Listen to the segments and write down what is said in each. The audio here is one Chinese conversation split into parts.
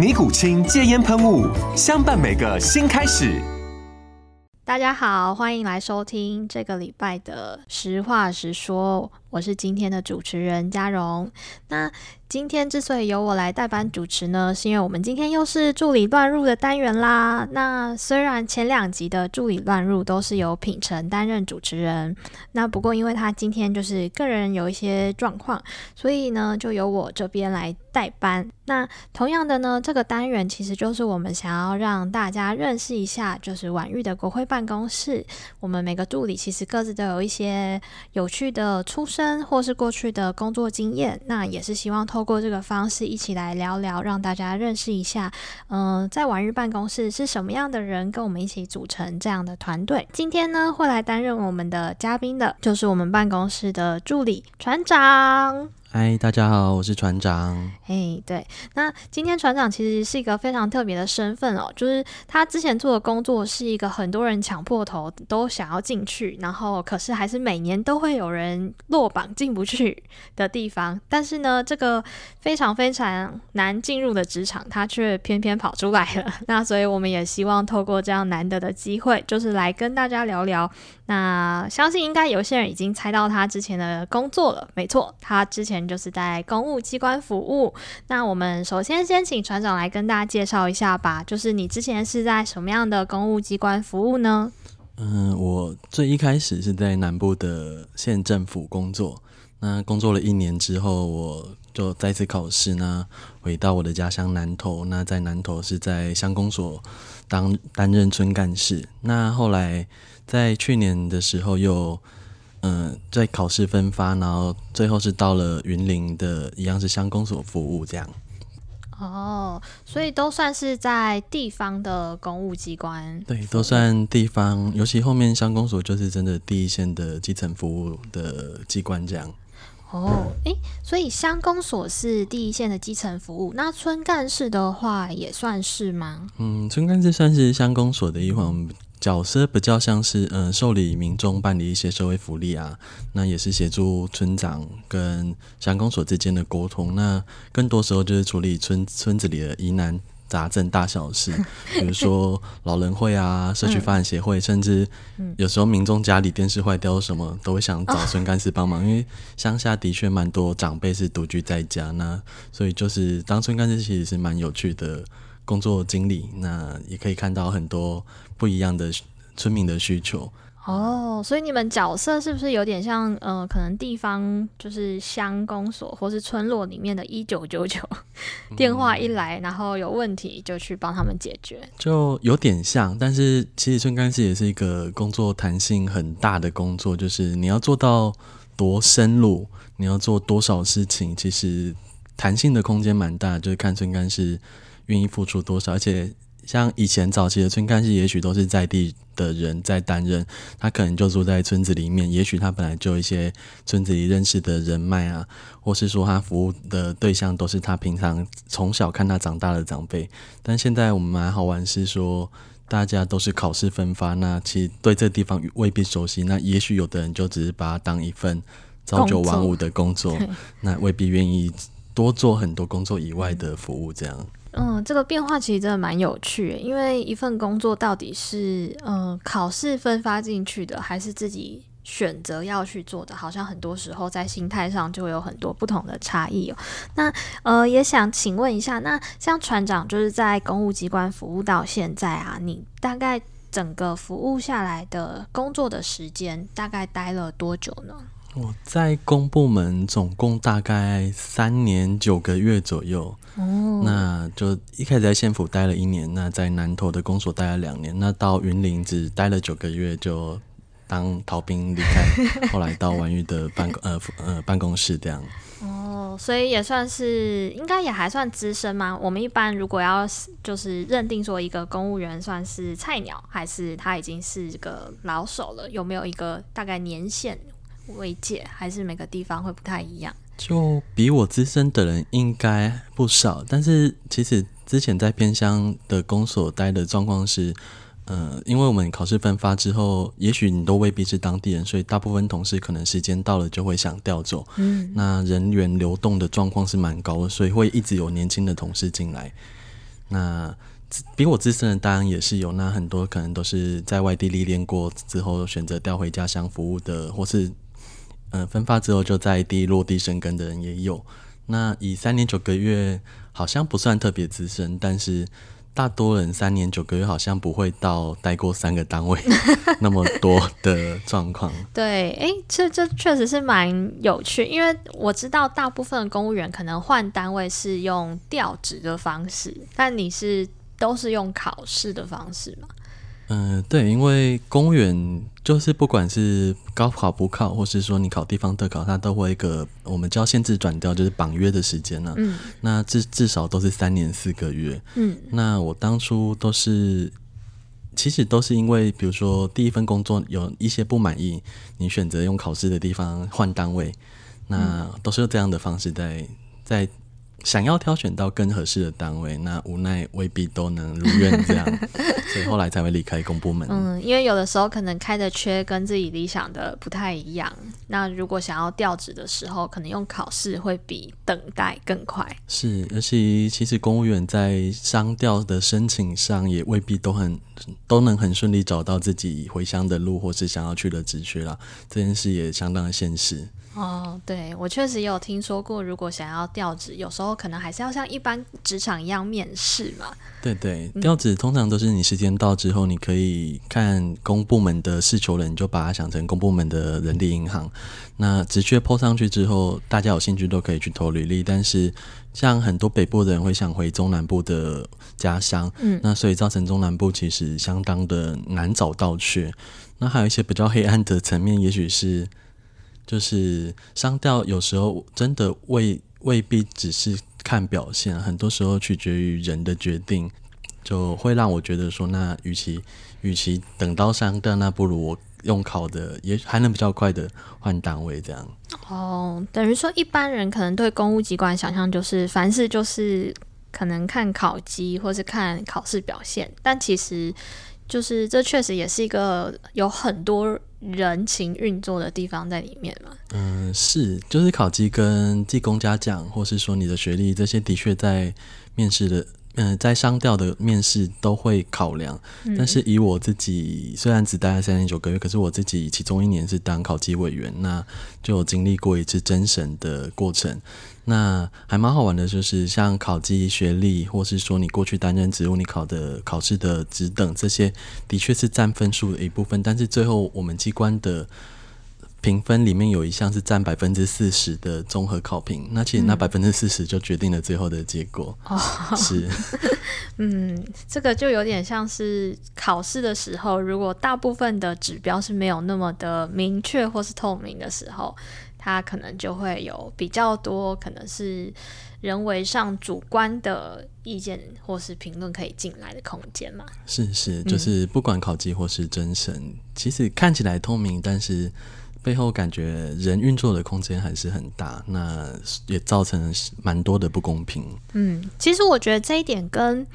尼古清戒烟喷雾，相伴每个新开始。大家好，欢迎来收听这个礼拜的实话实说，我是今天的主持人嘉荣。那今天之所以由我来代班主持呢，是因为我们今天又是助理乱入的单元啦。那虽然前两集的助理乱入都是由品成担任主持人，那不过因为他今天就是个人有一些状况，所以呢就由我这边来代班。那同样的呢，这个单元其实就是我们想要让大家认识一下，就是婉玉的国会办办公室。我们每个助理其实各自都有一些有趣的出身或是过去的工作经验，那也是希望透。过这个方式一起来聊聊，让大家认识一下，嗯、在婉諭办公室是什么样的人，跟我们一起组成这样的团队。今天呢，会来担任我们的嘉宾的，就是我们办公室的助理船长。嗨，大家好，我是船长。哎，对，那今天船长其实是一个非常特别的身份哦，就是他之前做的工作是一个很多人抢破头都想要进去，然后可是还是每年都会有人落榜进不去的地方。但是呢，这个非常非常难进入的职场，他却偏偏跑出来了。那所以我们也希望透过这样难得的机会，就是来跟大家聊聊。那相信应该有些人已经猜到他之前的工作了，没错，他之前就是在公务机关服务。那我们首先先请船长来跟大家介绍一下吧，就是你之前是在什么样的公务机关服务呢？嗯，我最一开始是在南部的县政府工作，那工作了一年之后，我就再次考试，那回到我的家乡南投，那在南投是在乡公所当担任村干事，那后来。在去年的时候又，又嗯在考试分发，然后最后是到了云林的一样是乡公所服务这样。哦，所以都算是在地方的公务机关。对，都算地方，尤其后面乡公所就是真的第一线的基层服务的机关这样。哦，诶，所以乡公所是第一线的基层服务，那村干事的话也算是吗？嗯，村干事算是乡公所的一环。角色比较像是，嗯、呃，受理民众办理一些社会福利啊，那也是协助村长跟乡公所之间的沟通。那更多时候就是处理村村子里的疑难杂症大小事，比如说老人会啊、社区发展协会，嗯、甚至有时候民众家里电视坏掉什么，都会想找村干事帮忙，哦、因为乡下的确蛮多长辈是独居在家，那所以就是当村干事其实是蛮有趣的。工作经历，那也可以看到很多不一样的村民的需求哦。所以你们角色是不是有点像呃，可能地方就是乡公所或是村落里面的一九九九电话一来，然后有问题就去帮他们解决，就有点像。但是其实村干事也是一个工作弹性很大的工作，就是你要做到多深入，你要做多少事情，其实弹性的空间蛮大，就是看村干事。愿意付出多少？而且像以前早期的村干事，也许都是在地的人在担任，他可能就住在村子里面，也许他本来就有一些村子里认识的人脉啊，或是说他服务的对象都是他平常从小看他长大的长辈。但现在我们蛮好玩，是说大家都是考试分发，那其实对这地方未必熟悉，那也许有的人就只是把它当一份朝九晚五的工作，工作那未必愿意多做很多工作以外的服务这样。嗯，这个变化其实真的蛮有趣，因为一份工作到底是嗯考试分发进去的，还是自己选择要去做的，好像很多时候在心态上就会有很多不同的差异哦。那呃，也想请问一下，那像船长就是在公务机关服务到现在啊，你大概整个服务下来的工作的时间大概待了多久呢？我在公部门总共大概三年九个月左右。哦，那就一开始在县府待了一年，那在南投的公所待了两年，那到云林只待了九个月就当逃兵离开，后来到婉玉的办公 呃呃办公室这样。哦，所以也算是应该也还算资深吗？我们一般如果要就是认定说一个公务员算是菜鸟，还是他已经是个老手了？有没有一个大概年限为界？还是每个地方会不太一样？就比我资深的人应该不少，但是其实之前在偏乡的公所待的状况是。呃，因为我们考试分发之后，也许你都未必是当地人，所以大部分同事可能时间到了就会想调走。嗯，那人员流动的状况是蛮高的，所以会一直有年轻的同事进来。那比我资深的当然也是有，那很多可能都是在外地历练过之后选择调回家乡服务的，或是呃分发之后就在地落地生根的人也有。那以三年九个月好像不算特别资深，但是。大多人三年九个月好像不会到待过三个单位 那么多的状况。对，哎、欸，这这确实是蛮有趣，因为我知道大部分的公务员可能换单位是用调职的方式，但你是都是用考试的方式吗？嗯、呃，对，因为公务员就是不管是高考补考，或是说你考地方特考，它都会一个我们叫限制转调，就是绑约的时间呢、啊。嗯，那至至少都是三年四个月。嗯，那我当初都是，其实都是因为，比如说第一份工作有一些不满意，你选择用考试的地方换单位，那都是用这样的方式在在。想要挑选到更合适的单位，那无奈未必都能如愿这样，所以后来才会离开公部门。嗯，因为有的时候可能开的缺跟自己理想的不太一样，那如果想要调职的时候，可能用考试会比等待更快。是，而且其实公务员在商调的申请上也未必都很都能很顺利找到自己回乡的路，或是想要去的职缺啦。这件事也相当的现实。哦，对，我确实也有听说过，如果想要调职，有时候可能还是要像一般职场一样面试嘛。对对，调职通常都是你时间到之后，你可以看公部门的事求人，你就把它想成公部门的人力银行。那职缺 po 上去之后，大家有兴趣都可以去投履历。但是像很多北部的人会想回中南部的家乡，嗯，那所以造成中南部其实相当的难找到缺。那还有一些比较黑暗的层面，也许是。就是商调有时候真的未未必只是看表现，很多时候取决于人的决定，就会让我觉得说，那与其与其等到商调，那不如我用考的，也还能比较快的换单位这样。哦，等于说一般人可能对公务机关想象就是凡事就是可能看考绩或是看考试表现，但其实就是这确实也是一个有很多。人情运作的地方在里面嘛？嗯，是，就是考绩跟技工嘉奖，或是说你的学历，这些的确在面试的，嗯、呃，在商调的面试都会考量。嗯、但是以我自己，虽然只待了三年九个月，可是我自己其中一年是当考级委员，那就有经历过一次真审的过程。那还蛮好玩的，就是像考绩、学历，或是说你过去担任职务、你考的考试的职等这些，的确是占分数的一部分。但是最后我们机关的评分里面有一项是占百分之四十的综合考评，那其实那百分之四十就决定了最后的结果。哦、嗯，是，嗯，这个就有点像是考试的时候，如果大部分的指标是没有那么的明确或是透明的时候。它可能就会有比较多，可能是人为上主观的意见或是评论可以进来的空间嘛？是是，就是不管考级或是真审，嗯、其实看起来透明，但是背后感觉人运作的空间还是很大，那也造成蛮多的不公平。嗯，其实我觉得这一点跟。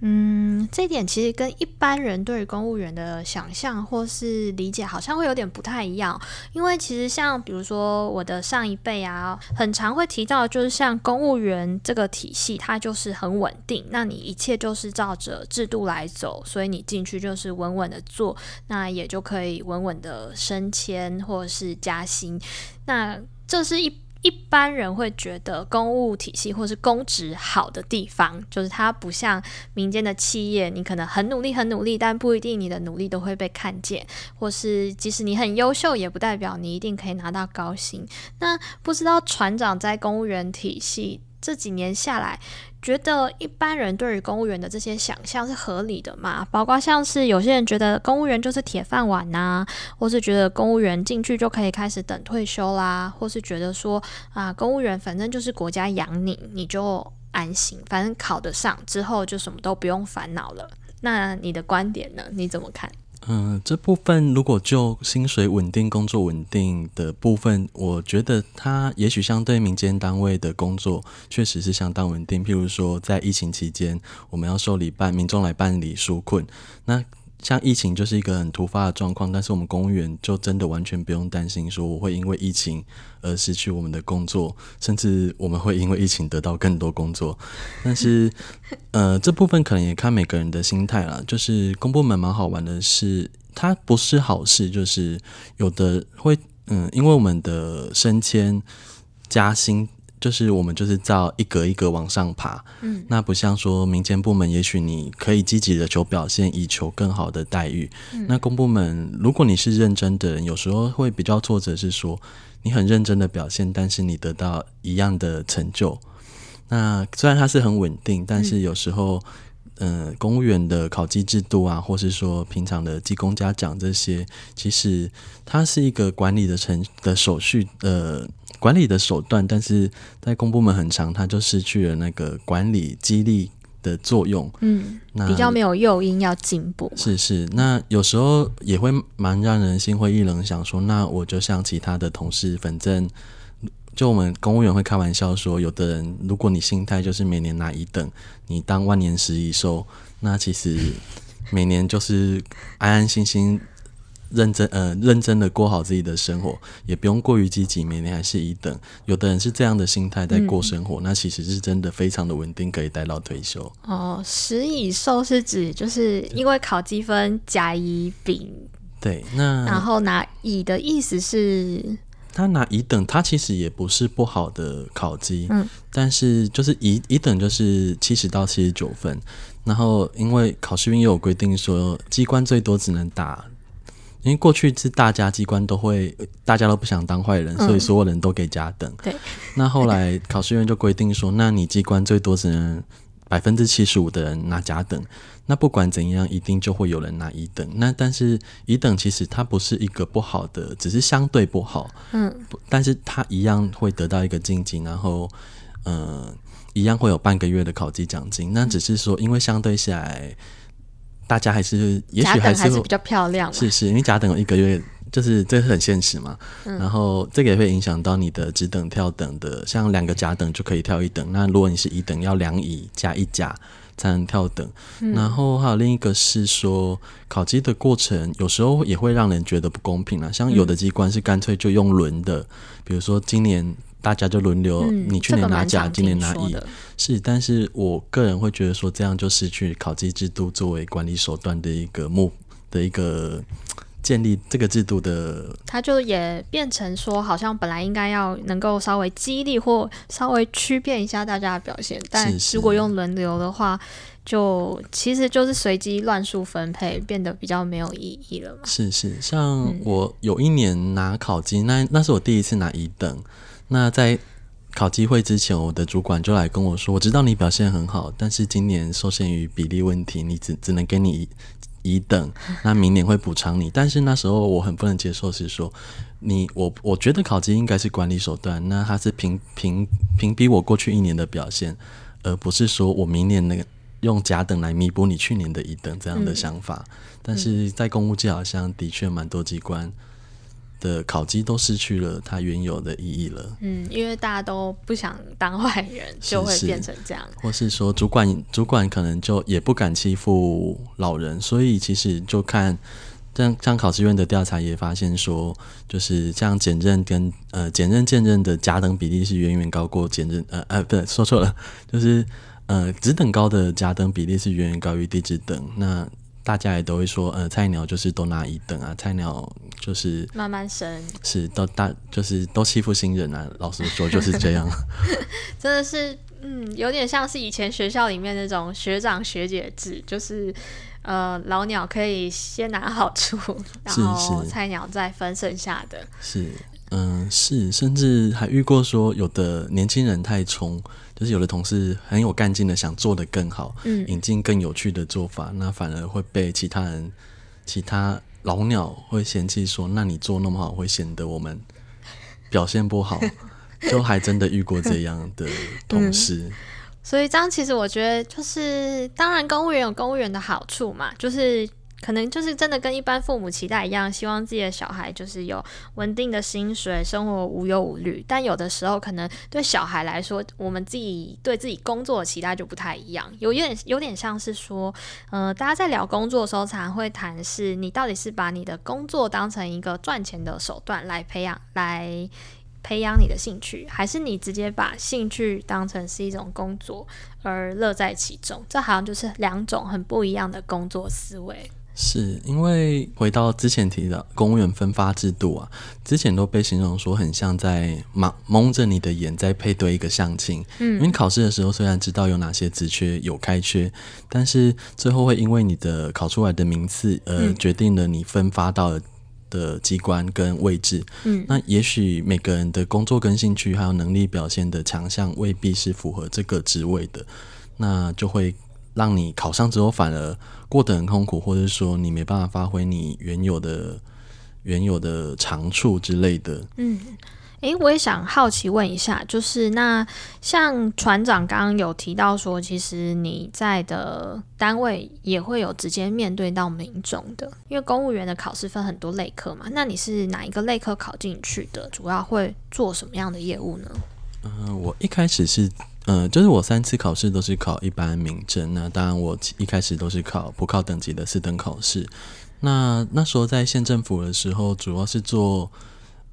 嗯，这点其实跟一般人对于公务员的想象或是理解好像会有点不太一样，因为其实像比如说我的上一辈啊，很常会提到，就是像公务员这个体系，它就是很稳定，那你一切就是照着制度来走，所以你进去就是稳稳的做，那也就可以稳稳的升迁或是加薪，那这是一。一般人会觉得公务体系或是公职好的地方，就是它不像民间的企业，你可能很努力很努力，但不一定你的努力都会被看见，或是即使你很优秀，也不代表你一定可以拿到高薪。那不知道船长在公务员体系这几年下来，觉得一般人对于公务员的这些想象是合理的嘛？包括像是有些人觉得公务员就是铁饭碗呐、或是觉得公务员进去就可以开始等退休啦，或是觉得说啊，公务员反正就是国家养你，你就安心，反正考得上之后就什么都不用烦恼了。那你的观点呢？你怎么看？嗯，这部分如果就薪水稳定、工作稳定的部分，我觉得它也许相对民间单位的工作确实是相当稳定。譬如说，在疫情期间，我们要受理办民众来办理纾困，那。像疫情就是一个很突发的状况，但是我们公务员就真的完全不用担心说我会因为疫情而失去我们的工作，甚至我们会因为疫情得到更多工作。但是，呃，这部分可能也看每个人的心态啦。就是公部门蛮好玩的是，它不是好事，就是有的会，嗯，因为我们的升迁加薪。就是我们就是照一格一格往上爬，嗯，那不像说民间部门，也许你可以积极的求表现，以求更好的待遇。嗯，那公部门，如果你是认真的人，有时候会比较挫折，是说你很认真的表现，但是你得到一样的成就。那虽然它是很稳定，但是有时候，嗯，呃，公务员的考绩制度啊，或是说平常的技工家奖这些，其实它是一个管理的程的手续，呃。管理的手段，但是在公部门很长，它就失去了那个管理激励的作用。嗯，那比较没有诱因要进步。是是，那有时候也会蛮让人心灰意冷，想说，那我就像其他的同事，反正就我们公务员会开玩笑说，有的人如果你心态就是每年拿一等，你当万年十一寿，那其实每年就是安安心心。认真呃，认真的过好自己的生活，也不用过于积极，每年还是一等。有的人是这样的心态在过生活，嗯，那其实是真的非常的稳定，可以待到退休。哦，十以寿是指就是因为考积分甲乙丙。对，那然后拿乙的意思是，他拿乙等，他其实也不是不好的考绩，嗯，但是就是乙乙等就是七十到七十九分，然后因为考试院也有规定说，机关最多只能打。因为过去是大家机关都会，大家都不想当坏人，所以所有人都给甲等。对。那后来考试院就规定说，那你机关最多只能百分之七十五的人拿甲等。那不管怎样，一定就会有人拿乙等。那但是乙等其实它不是一个不好的，只是相对不好。嗯。但是它一样会得到一个晋级，然后呃，一样会有半个月的考级奖金。那只是说，因为相对下来。大家还是，也许还是，比较漂亮。是是，因为甲等有一个月，就是这是很现实嘛。嗯、然后这个也会影响到你的只等跳等的，像两个甲等就可以跳一等。那如果你是乙等，要两乙加一甲才能跳等。嗯、然后还有另一个是说，考绩的过程有时候也会让人觉得不公平啊。像有的机关是干脆就用轮的，比如说今年。大家就轮流，嗯、你去年拿甲，今年拿乙，是。但是我个人会觉得说，这样就失去考绩制度作为管理手段的一个目的一个建立这个制度的。它就也变成说，好像本来应该要能够稍微激励或稍微区变一下大家的表现，但如果用轮流的话，就其实就是随机乱数分配，变得比较没有意义了嘛。是是，像我有一年拿考绩，那那是我第一次拿一等。那在考机会之前，我的主管就来跟我说：“我知道你表现很好，但是今年受限于比例问题，你只只能给你乙等。那明年会补偿你。但是那时候我很不能接受，是说你我我觉得考级应该是管理手段，那他是评评评比我过去一年的表现，而不是说我明年那个用甲等来弥补你去年的乙等这样的想法。嗯、但是在公务界好像的确蛮多机关。”的考绩都失去了它原有的意义了。嗯，因为大家都不想当坏人，就会变成这样。或是说，主管主管可能就也不敢欺负老人，所以其实就看，像像考试院的调查也发现说，就是像检任跟呃减任兼任的甲等比例是远远高过减任呃呃不对，说错了，就是呃职等高的甲等比例是远远高于低职等。那大家也都会说，呃菜鸟就是都拿一等啊，菜鸟。就是慢慢升，是都大就是都欺负新人啊。老实说就是这样，真的是嗯，有点像是以前学校里面那种学长学姐制，就是呃老鸟可以先拿好处，然后菜鸟再分剩下的。是。嗯，是，甚至还遇过说有的年轻人太冲，就是有的同事很有干劲的想做得更好，嗯，引进更有趣的做法，那反而会被其他人、其他老鸟会嫌弃说，那你做那么好，会显得我们表现不好，就还真的遇过这样的同事。嗯，所以这样其实我觉得就是，当然公务员有公务员的好处嘛，就是。可能就是真的跟一般父母期待一样，希望自己的小孩就是有稳定的薪水，生活无忧无虑。但有的时候，可能对小孩来说，我们自己对自己工作的期待就不太一样。有有点有点像是说，呃，大家在聊工作的时候，常会谈是，你到底是把你的工作当成一个赚钱的手段来培养，来培养你的兴趣，还是你直接把兴趣当成是一种工作而乐在其中？这好像就是两种很不一样的工作思维。是因为回到之前提到公务员分发制度啊，之前都被形容说很像在蒙蒙着你的眼，在配对一个相亲。嗯，因为考试的时候虽然知道有哪些职缺有开缺，但是最后会因为你的考出来的名次，呃，决定了你分发到的机关跟位置。嗯，那也许每个人的工作跟兴趣还有能力表现的强项未必是符合这个职位的，那就会让你考上之后反而。过得很痛苦，或者说你没办法发挥你原有的原有的长处之类的。嗯，诶，我也想好奇问一下，就是那像船长刚刚有提到说，其实你在的单位也会有直接面对到民众的，因为公务员的考试分很多类科嘛。那你是哪一个类科考进去的？主要会做什么样的业务呢？嗯、呃，我一开始是。嗯、呃，就是我三次考试都是考一般民政，那当然我一开始都是考不考等级的四等考试。那那时候在县政府的时候，主要是做，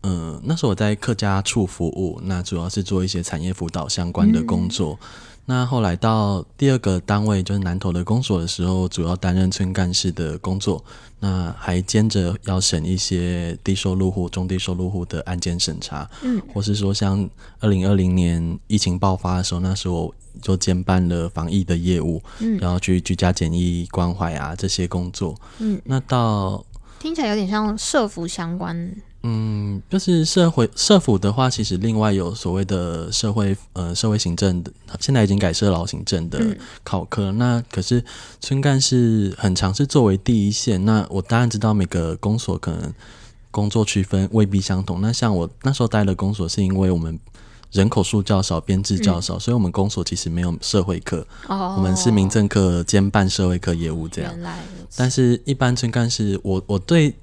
嗯、呃，那时候我在客家处服务，那主要是做一些产业辅导相关的工作。嗯那后来到第二个单位就是南投的公所的时候，主要担任村干事的工作，那还兼着要审一些低收入户、中低收入户的案件审查，嗯，或是说像二零二零年疫情爆发的时候，那时候就兼办了防疫的业务，嗯，然后去居家检疫关怀啊这些工作，嗯，那到听起来有点像社福相关。嗯，就是社会社府的话，其实另外有所谓的社会呃社会行政的，现在已经改设劳行政的考科。嗯、那可是村干是很常是作为第一线。那我当然知道每个公所可能工作区分未必相同。那像我那时候待的公所，是因为我们人口数较少，编制较少，嗯、所以我们公所其实没有社会课。哦，我们是民政课兼办社会课业务这样。原来。但是一般村干事，我我对。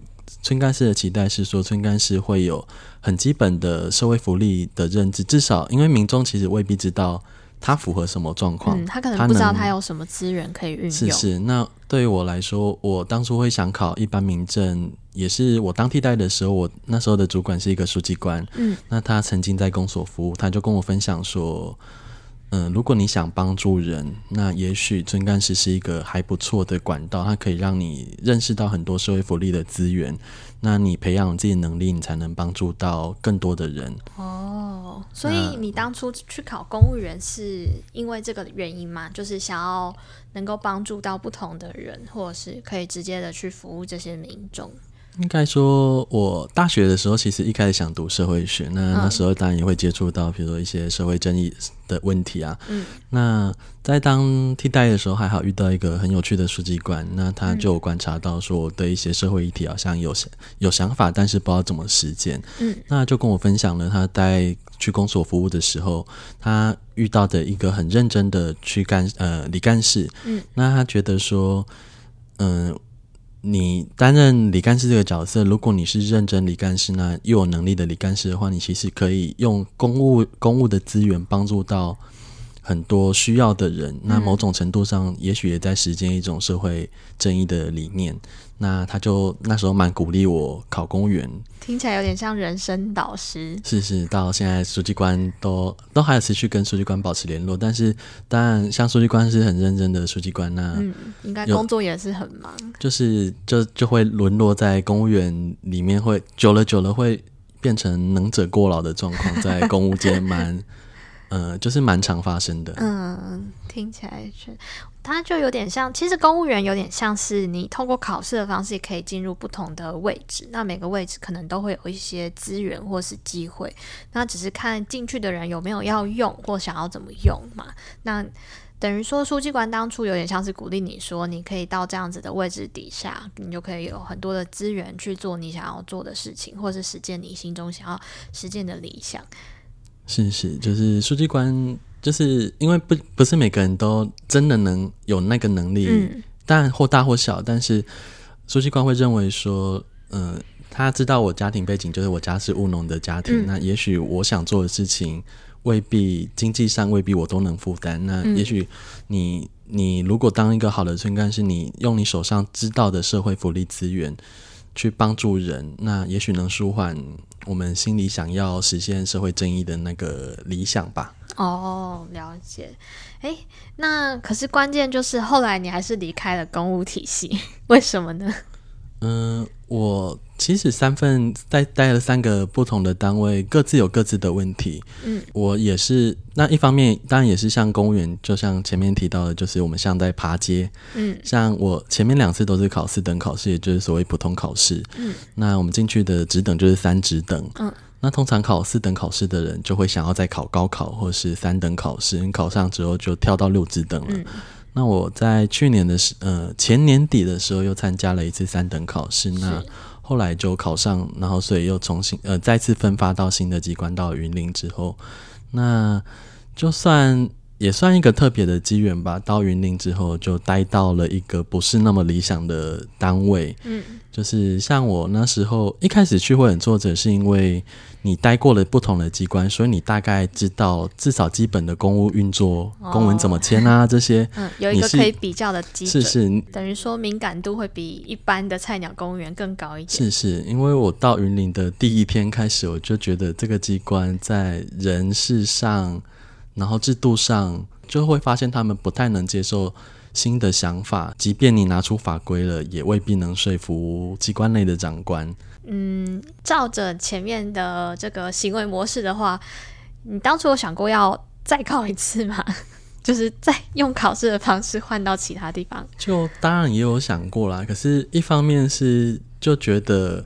村干事的期待是说，村干事会有很基本的社会福利的认知，至少因为民众其实未必知道他符合什么状况，嗯，他可能不知道他有什么资源可以运用。是是，那对于我来说，我当初会想考一般民政，也是我当替代的时候，我那时候的主管是一个书记官，嗯，那他曾经在公所服务，他就跟我分享说。嗯，如果你想帮助人，那也许村干事是一个还不错的管道，它可以让你认识到很多社会福利的资源。那你培养自己能力，你才能帮助到更多的人。哦，所以你当初去考公务员是因为这个原因吗？就是想要能够帮助到不同的人，或者是可以直接的去服务这些民众。应该说，我大学的时候其实一开始想读社会学，那那时候当然也会接触到，比如说一些社会争议的问题啊。嗯。那在当替代的时候，还好遇到一个很有趣的书记官，那他就有观察到说我对一些社会议题好像有有想法，但是不知道怎么实践。嗯。那就跟我分享了他在去公所服务的时候，他遇到的一个很认真的去干呃李干事。嗯。那他觉得说，嗯、呃。你担任李干事这个角色，如果你是认真李干事，呢又有能力的李干事的话，你其实可以用公务公务的资源帮助到很多需要的人。那某种程度上，也许也在实践一种社会正义的理念。那他就那时候蛮鼓励我考公务员，听起来有点像人生导师。是是，到现在书记官都都还有持续跟书记官保持联络，但是当然像书记官是很认真的书记官，那嗯，应该工作也是很忙，就是就就会沦落在公务员里面会，会久了久了会变成能者过劳的状况，在公务界蛮呃，就是蛮常发生的。嗯，听起来是。它就有点像，其实公务员有点像是你透过考试的方式可以进入不同的位置，那每个位置可能都会有一些资源或是机会，那只是看进去的人有没有要用或想要怎么用嘛。那等于说书记官当初有点像是鼓励你说，你可以到这样子的位置底下，你就可以有很多的资源去做你想要做的事情，或是实践你心中想要实践的理想。是是，就是书记官。就是因为不不是每个人都真的能有那个能力，嗯，但或大或小，但是书记官会认为说，嗯、呃，他知道我家庭背景，就是我家是务农的家庭，嗯、那也许我想做的事情未必经济上未必我都能负担，那也许你你如果当一个好的村干事，你用你手上知道的社会福利资源去帮助人，那也许能舒缓我们心里想要实现社会正义的那个理想吧。哦，了解。诶，那可是关键就是后来你还是离开了公务体系，为什么呢？嗯、呃，我其实三份待待了三个不同的单位，各自有各自的问题。嗯，我也是。那一方面当然也是像公务员，就像前面提到的，就是我们像在爬阶。嗯，像我前面两次都是考四等考试，也就是所谓普通考试。嗯，那我们进去的职等就是三职等。嗯。那通常考四等考试的人就会想要再考高考或是三等考试，你考上之后就跳到六职等了。嗯。那我在去年的时呃前年底的时候又参加了一次三等考试，那后来就考上，然后所以又重新呃再次分发到新的机关到云林之后，那就算也算一个特别的机缘吧。到云林之后就待到了一个不是那么理想的单位，嗯，就是像我那时候一开始去会很挫折，是因为。你待过了不同的机关，所以你大概知道至少基本的公务运作、哦、公文怎么签啊这些。嗯，有一个可以比较的基准。是是，等于说敏感度会比一般的菜鸟公务员更高一点。是是，因为我到云林的第一天开始，我就觉得这个机关在人事上，然后制度上，就会发现他们不太能接受新的想法，即便你拿出法规了，也未必能说服机关内的长官。嗯，照着前面的这个行为模式的话，你当初有想过要再考一次吗？就是再用考试的方式换到其他地方？就当然也有想过啦，可是一方面是就觉得，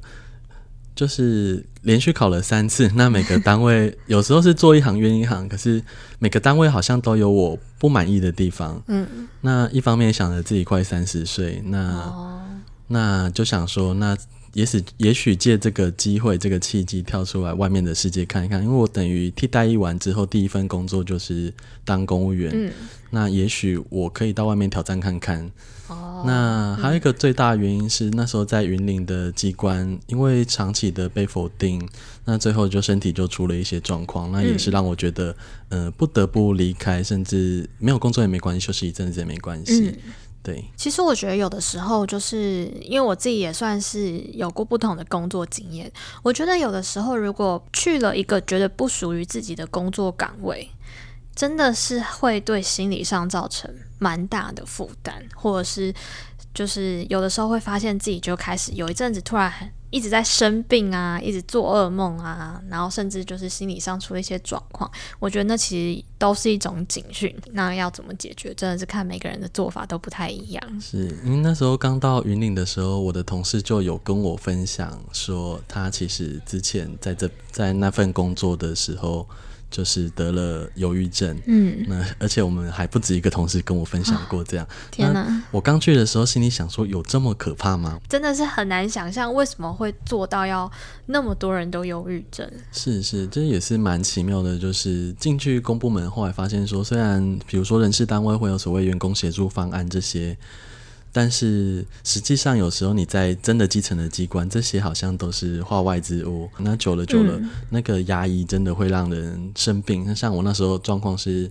就是连续考了三次，那每个单位有时候是做一行怨一行，可是每个单位好像都有我不满意的地方。嗯，那一方面想着自己快三十岁，那、哦、那就想说那。也许也许借这个机会，这个契机跳出来外面的世界看一看，因为我等于替代役完之后，第一份工作就是当公务员。嗯，那也许我可以到外面挑战看看。哦，那还有一个最大的原因是，那时候在云林的机关，因为长期的被否定，那最后就身体就出了一些状况，那也是让我觉得，嗯、呃，不得不离开，甚至没有工作也没关系，休息一阵子也没关系。嗯对，其实我觉得有的时候，就是因为我自己也算是有过不同的工作经验。我觉得有的时候，如果去了一个觉得不属于自己的工作岗位，真的是会对心理上造成蛮大的负担，或者是就是有的时候会发现自己就开始有一阵子突然。一直在生病啊，一直做噩梦啊，然后甚至就是心理上出了一些状况。我觉得那其实都是一种警讯。那要怎么解决，真的是看每个人的做法都不太一样。是因为那时候刚到云岭的时候，我的同事就有跟我分享说，他其实之前在这在那份工作的时候。就是得了忧郁症，嗯，那而且我们还不止一个同事跟我分享过这样。哦、天哪！我刚去的时候心里想说，有这么可怕吗？真的是很难想象为什么会做到要那么多人都忧郁症。是是，这也是蛮奇妙的。就是进去公部门后来发现说，虽然比如说人事单位会有所谓员工协助方案这些。但是实际上，有时候你在真的基层的机关，这些好像都是化外之物。那久了久了，嗯、那个压抑真的会让人生病。那像我那时候状况是，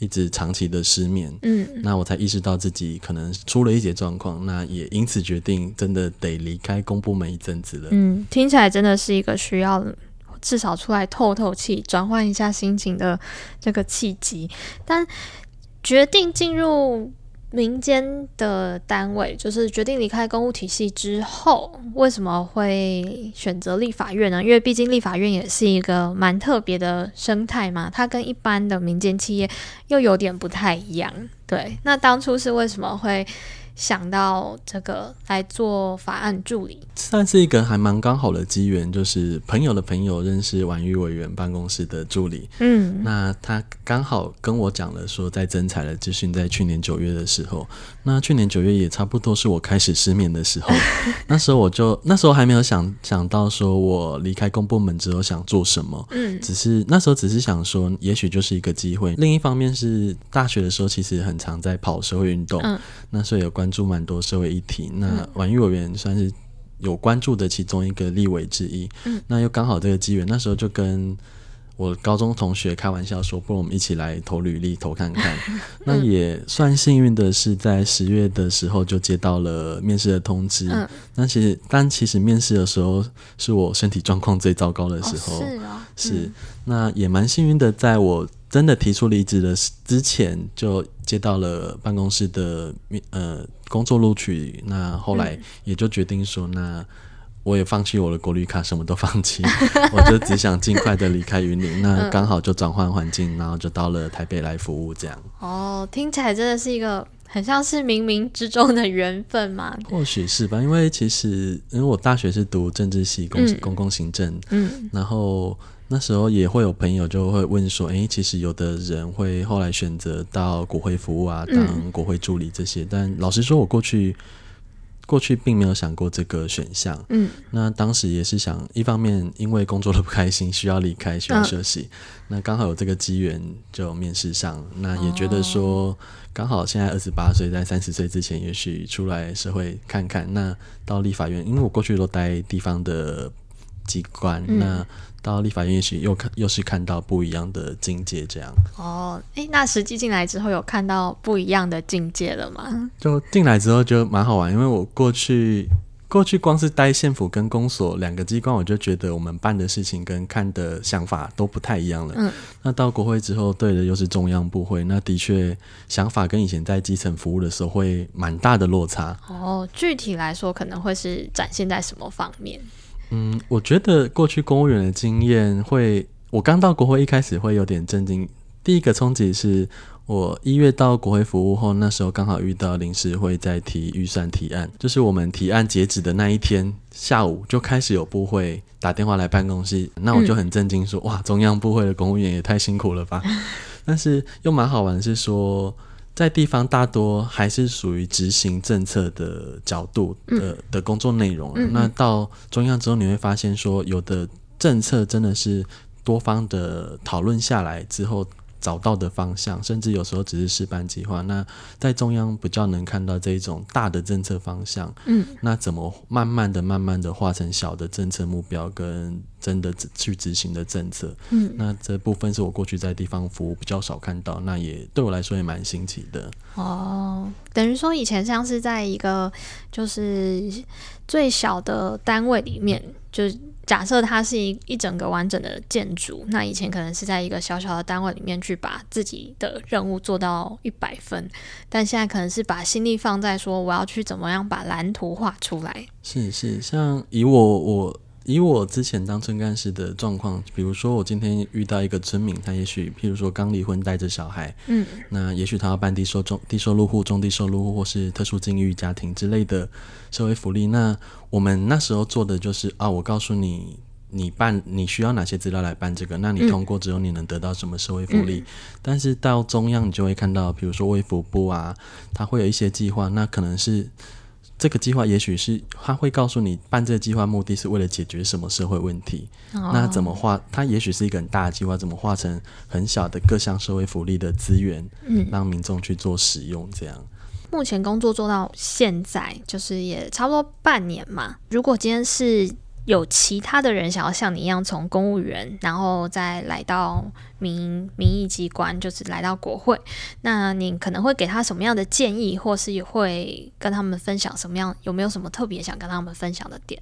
一直长期的失眠，嗯，那我才意识到自己可能出了一些状况，那也因此决定真的得离开公部门一阵子了。嗯，听起来真的是一个需要至少出来透透气、转换一下心情的这个契机，但决定进入。民间的单位就是决定离开公务体系之后，为什么会选择立法院呢？因为毕竟立法院也是一个蛮特别的生态嘛，它跟一般的民间企业又有点不太一样。对，那当初是为什么会？想到这个来做法案助理，算是一个还蛮刚好的机缘，就是朋友的朋友认识婉諭委员办公室的助理，嗯，那他刚好跟我讲了说，在征才的资讯，在去年九月的时候，那去年九月也差不多是我开始失眠的时候，那时候我就那时候还没有想想到说我离开公部门之后想做什么，嗯，只是那时候只是想说，也许就是一个机会。另一方面是大学的时候，其实很常在跑社会运动，嗯，那所以有关。关注蛮多社会议题，那婉諭委员算是有关注的其中一个立委之一。嗯，那又刚好这个机缘，那时候就跟我高中同学开玩笑说，不如我们一起来投履历，投看看。嗯、那也算幸运的是，在十月的时候就接到了面试的通知。嗯，那其实但其实面试的时候是我身体状况最糟糕的时候。哦是哦，是、嗯、那也蛮幸运的，在我。真的提出离职的之前，就接到了办公室的呃工作录取，那后来也就决定说，那我也放弃我的国旅卡，什么都放弃，我就只想尽快的离开云林。那刚好就转换环境，然后就到了台北来服务，这样。哦，听起来真的是一个很像是冥冥之中的缘分嘛？或许是吧，因为其实因为我大学是读政治系，公公共行政，嗯，然后。那时候也会有朋友就会问说：“诶，其实有的人会后来选择到国会服务啊，当国会助理这些。嗯”但老实说，我过去过去并没有想过这个选项。嗯，那当时也是想，一方面因为工作的不开心，需要离开，需要休息。嗯、那刚好有这个机缘，就面试上。那也觉得说，刚好现在二十八岁，在三十岁之前，也许出来社会看看。那到立法院，因为我过去都待地方的机关，嗯、那。到立法院，也许又看又是看到不一样的境界，这样。哦，诶，那实际进来之后，有看到不一样的境界了吗？就进来之后就蛮好玩，因为我过去过去光是待县府跟公所两个机关，我就觉得我们办的事情跟看的想法都不太一样了。嗯，那到国会之后，对的又是中央部会，那的确想法跟以前在基层服务的时候会蛮大的落差。哦，具体来说，可能会是展现在什么方面？嗯，我觉得过去公务员的经验会，我刚到国会一开始会有点震惊。第一个冲击是我一月到国会服务后，那时候刚好遇到临时会在提预算提案，就是我们提案截止的那一天下午就开始有部会打电话来办公室，那我就很震惊说，说、嗯、哇，中央部会的公务员也太辛苦了吧。但是又蛮好玩，是说。在地方大多还是属于执行政策的角度的、嗯、的工作内容、啊，那到中央之后，你会发现说，有的政策真的是多方的讨论下来之后。找到的方向，甚至有时候只是试办计划。那在中央比较能看到这一种大的政策方向，嗯，那怎么慢慢的、慢慢的化成小的政策目标，跟真的去执行的政策，嗯，那这部分是我过去在地方服务比较少看到，那也对我来说也蛮新奇的。哦，等于说以前像是在一个就是最小的单位里面，就。假设它是一一整个完整的建筑，那以前可能是在一个小小的单位里面去把自己的任务做到一百分，但现在可能是把心力放在说我要去怎么样把蓝图画出来。是是，像以我我。以我之前当村干事的状况，比如说我今天遇到一个村民，他也许譬如说刚离婚带着小孩，嗯，那也许他要办低收中低收入户、中低收入户或是特殊境遇家庭之类的社会福利，那我们那时候做的就是啊，我告诉你，你办你需要哪些资料来办这个，那你通过之后你能得到什么社会福利？嗯，但是到中央你就会看到，比如说卫福部啊，他会有一些计划，那可能是。这个计划也许是他会告诉你办这个计划目的是为了解决什么社会问题，哦、那怎么化？它也许是一个很大的计划，怎么化成很小的各项社会福利的资源，嗯，让民众去做使用？这样。目前工作做到现在，就是也差不多半年嘛。如果今天是有其他的人想要像你一样从公务员，然后再来到民民意机关，就是来到国会，那你可能会给他什么样的建议，或是也会跟他们分享什么样？有没有什么特别想跟他们分享的点？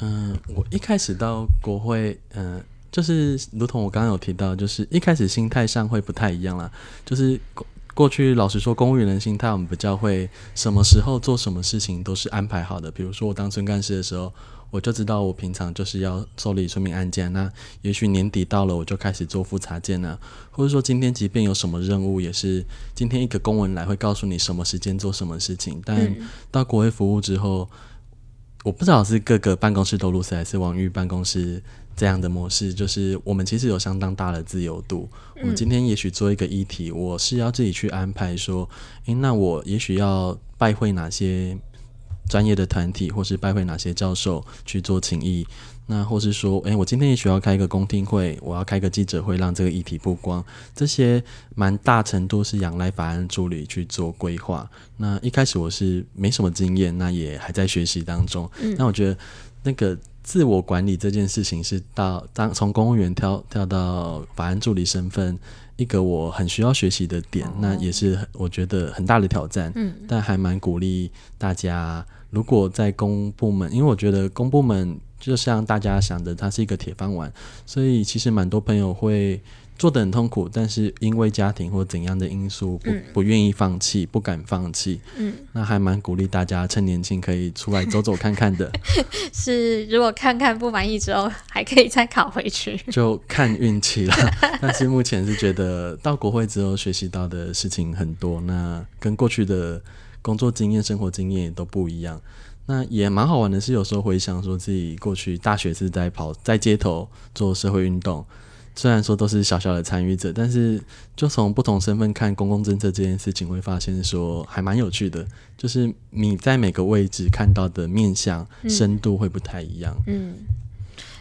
嗯，我一开始到国会，嗯，就是如同我刚刚有提到，就是一开始心态上会不太一样啦。就是过去老实说，公务员的心态，我们比较会什么时候做什么事情都是安排好的。比如说我当村干事的时候，我就知道我平常就是要受理村民案件，那也许年底到了，我就开始做复查件了，或者说今天即便有什么任务，也是今天一个公文来会告诉你什么时间做什么事情。但到国会服务之后。我不知道是各个办公室都如此，还是王玉办公室这样的模式。就是我们其实有相当大的自由度。我们今天也许做一个议题，我是要自己去安排说，诶，那我也许要拜会哪些专业的团体，或是拜会哪些教授去做请益。那或是说，诶，我今天也许要开一个公听会，我要开个记者会，让这个议题曝光。这些蛮大程度是仰赖法案助理去做规划。那一开始我是没什么经验，那也还在学习当中。嗯。那我觉得那个自我管理这件事情是到当从公务员跳跳到法案助理身份，一个我很需要学习的点。那也是我觉得很大的挑战。嗯。但还蛮鼓励大家，如果在公部门，因为我觉得公部门。就像大家想的，它是一个铁饭碗，所以其实蛮多朋友会做得很痛苦，但是因为家庭或怎样的因素不、嗯、不愿意放弃，不敢放弃。嗯，那还蛮鼓励大家趁年轻可以出来走走看看的。是，如果看看不满意之后，还可以再考回去，就看运气了。但是目前是觉得到国会之后学习到的事情很多，那跟过去的工作经验、生活经验也都不一样。那也蛮好玩的是，有时候回想说自己过去大学是在跑在街头做社会运动，虽然说都是小小的参与者，但是就从不同身份看公共政策这件事情，会发现说还蛮有趣的，就是你在每个位置看到的面向深度会不太一样。嗯。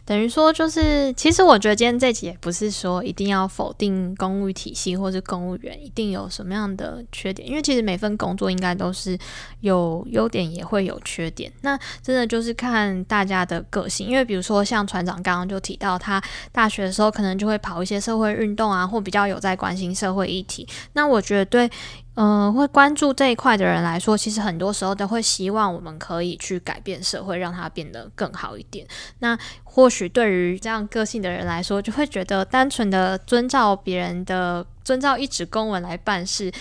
等于说，就是其实我觉得今天这集也不是说一定要否定公务体系或是公务员一定有什么样的缺点，因为其实每份工作应该都是有优点也会有缺点。那真的就是看大家的个性，因为比如说像船长刚刚就提到，他大学的时候可能就会跑一些社会运动啊，或比较有在关心社会议题。那我觉得对。嗯、会关注这一块的人来说，其实很多时候都会希望我们可以去改变社会，让它变得更好一点。那或许对于这样个性的人来说，就会觉得单纯的遵照别人的遵照一纸公文来办事，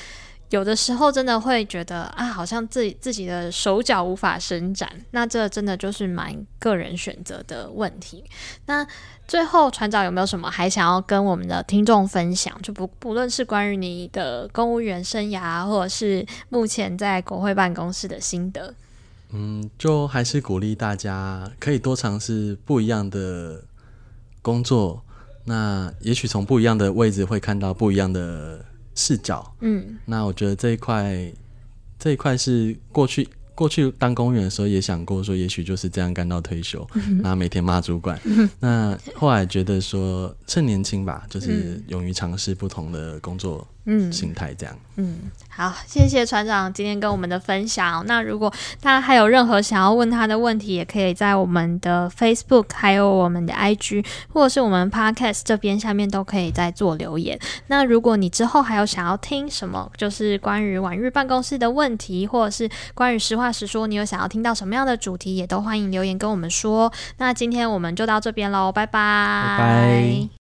有的时候真的会觉得啊，好像自己自己的手脚无法伸展。那这真的就是蛮个人选择的问题。那。最后，船长有没有什么还想要跟我们的听众分享？就不不论是关于你的公务员生涯，或者是目前在国会办公室的心得。嗯，就还是鼓励大家可以多尝试不一样的工作。那也许从不一样的位置会看到不一样的视角。嗯，那我觉得这一块这一块是过去。过去当公务员的时候也想过说，也许就是这样干到退休，然后每天骂主管。那后来觉得说，趁年轻吧，就是勇于尝试不同的工作。嗯，心态这样。嗯，好，谢谢船长今天跟我们的分享。那如果大家还有任何想要问他的问题，也可以在我们的 Facebook、还有我们的 IG，或者是我们 Podcast 这边下面都可以再做留言。那如果你之后还有想要听什么，就是关于晚日办公室的问题，或者是关于实话实说，你有想要听到什么样的主题，也都欢迎留言跟我们说。那今天我们就到这边喽，拜拜。拜拜。